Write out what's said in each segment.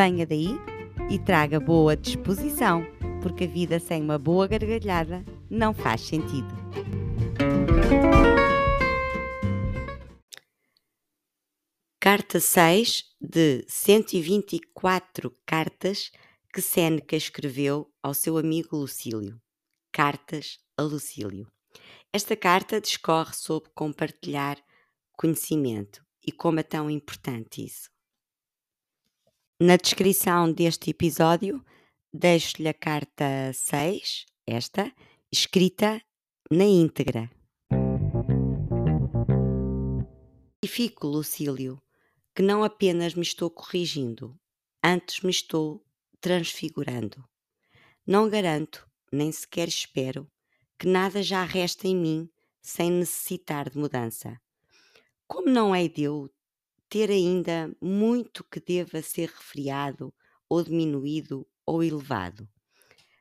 Venha daí e traga boa disposição, porque a vida sem uma boa gargalhada não faz sentido. Carta 6 de 124 cartas que Sêneca escreveu ao seu amigo Lucílio. Cartas a Lucílio. Esta carta discorre sobre compartilhar conhecimento e como é tão importante isso. Na descrição deste episódio, deixo-lhe a carta 6, esta, escrita na íntegra. E fico, Lucílio, que não apenas me estou corrigindo, antes me estou transfigurando. Não garanto, nem sequer espero, que nada já resta em mim sem necessitar de mudança. Como não hei de eu ter ainda muito que deva ser refriado ou diminuído ou elevado.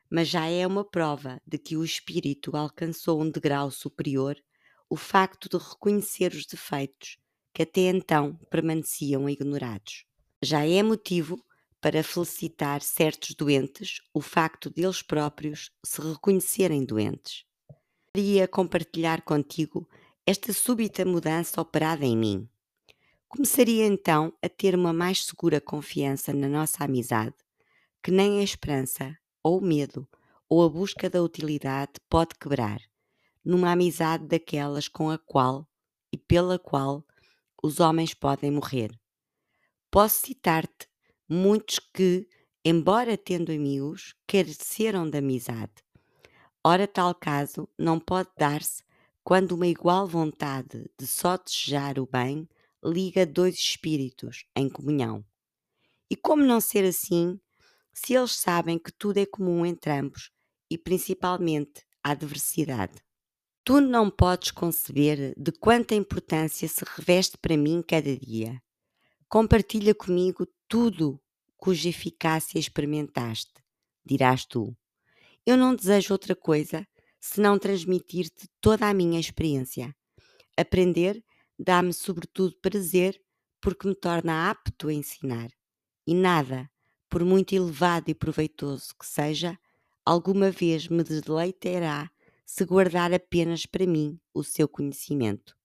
Mas já é uma prova de que o espírito alcançou um degrau superior o facto de reconhecer os defeitos que até então permaneciam ignorados. Já é motivo para felicitar certos doentes o facto deles próprios se reconhecerem doentes. Queria compartilhar contigo esta súbita mudança operada em mim. Começaria então a ter uma mais segura confiança na nossa amizade, que nem a esperança, ou o medo, ou a busca da utilidade pode quebrar, numa amizade daquelas com a qual e pela qual os homens podem morrer. Posso citar-te muitos que, embora tendo amigos, careceram de amizade. Ora, tal caso não pode dar-se quando uma igual vontade de só desejar o bem liga dois espíritos em comunhão. E como não ser assim, se eles sabem que tudo é comum entre ambos e principalmente a adversidade? Tu não podes conceber de quanta importância se reveste para mim cada dia. Compartilha comigo tudo cuja eficácia experimentaste, dirás tu. Eu não desejo outra coisa senão transmitir-te toda a minha experiência. Aprender dá-me sobretudo prazer porque me torna apto a ensinar. E nada, por muito elevado e proveitoso que seja, alguma vez me deleitará se guardar apenas para mim o seu conhecimento.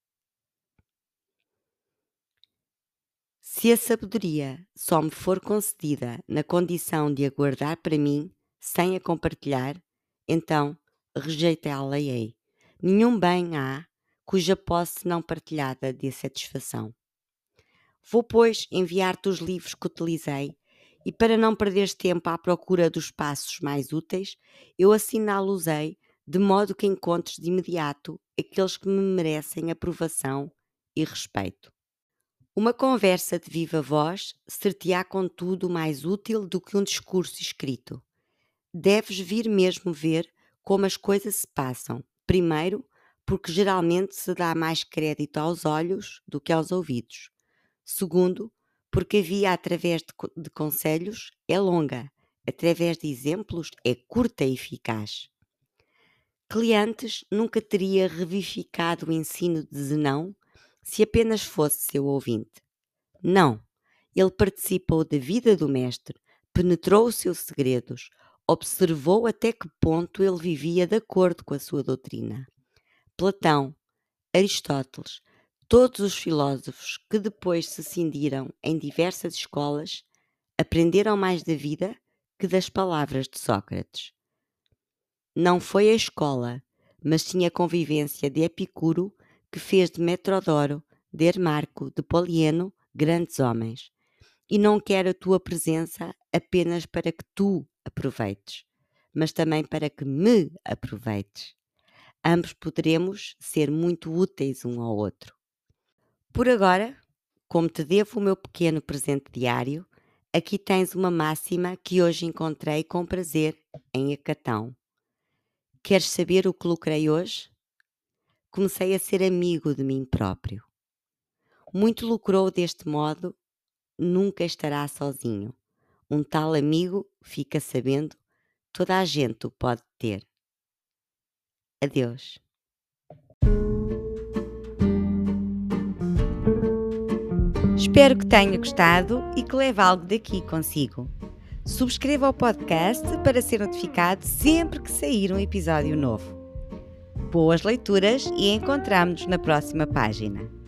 Se a sabedoria só me for concedida na condição de a guardar para mim, sem a compartilhar, então rejeitá-la-ei. Nenhum bem há cuja posse não partilhada dê satisfação. Vou, pois, enviar-te os livros que utilizei e, para não perderes tempo à procura dos passos mais úteis, eu assinalo-os-ei de modo que encontres de imediato aqueles que me merecem aprovação e respeito. Uma conversa de viva voz ser-te-á, contudo, mais útil do que um discurso escrito. Deves vir mesmo ver como as coisas se passam, primeiro porque geralmente se dá mais crédito aos olhos do que aos ouvidos. Segundo, porque a via através de, de conselhos é longa, através de exemplos é curta e eficaz. Cleantes nunca teria revivificado o ensino de Zenão se apenas fosse seu ouvinte. Não, ele participou da vida do Mestre, penetrou os seus segredos, observou até que ponto ele vivia de acordo com a sua doutrina. Platão, Aristóteles, todos os filósofos que depois se cindiram em diversas escolas aprenderam mais da vida que das palavras de Sócrates. Não foi a escola, mas sim a convivência de Epicuro que fez de Metrodoro, de Hermarco, de Polieno grandes homens. E não quero a tua presença apenas para que tu aproveites, mas também para que me aproveites ambos poderemos ser muito úteis um ao outro. Por agora, como te devo o meu pequeno presente diário, Aqui tens uma máxima que hoje encontrei com prazer em Acatão. Queres saber o que lucrei hoje? Comecei a ser amigo de mim próprio. Muito lucrou deste modo, nunca estará sozinho. Um tal amigo, fica sabendo, toda a gente o pode ter. Adeus. Espero que tenha gostado e que leve algo daqui consigo. Subscreva o podcast para ser notificado sempre que sair um episódio novo. Boas leituras e encontramos-nos na próxima página.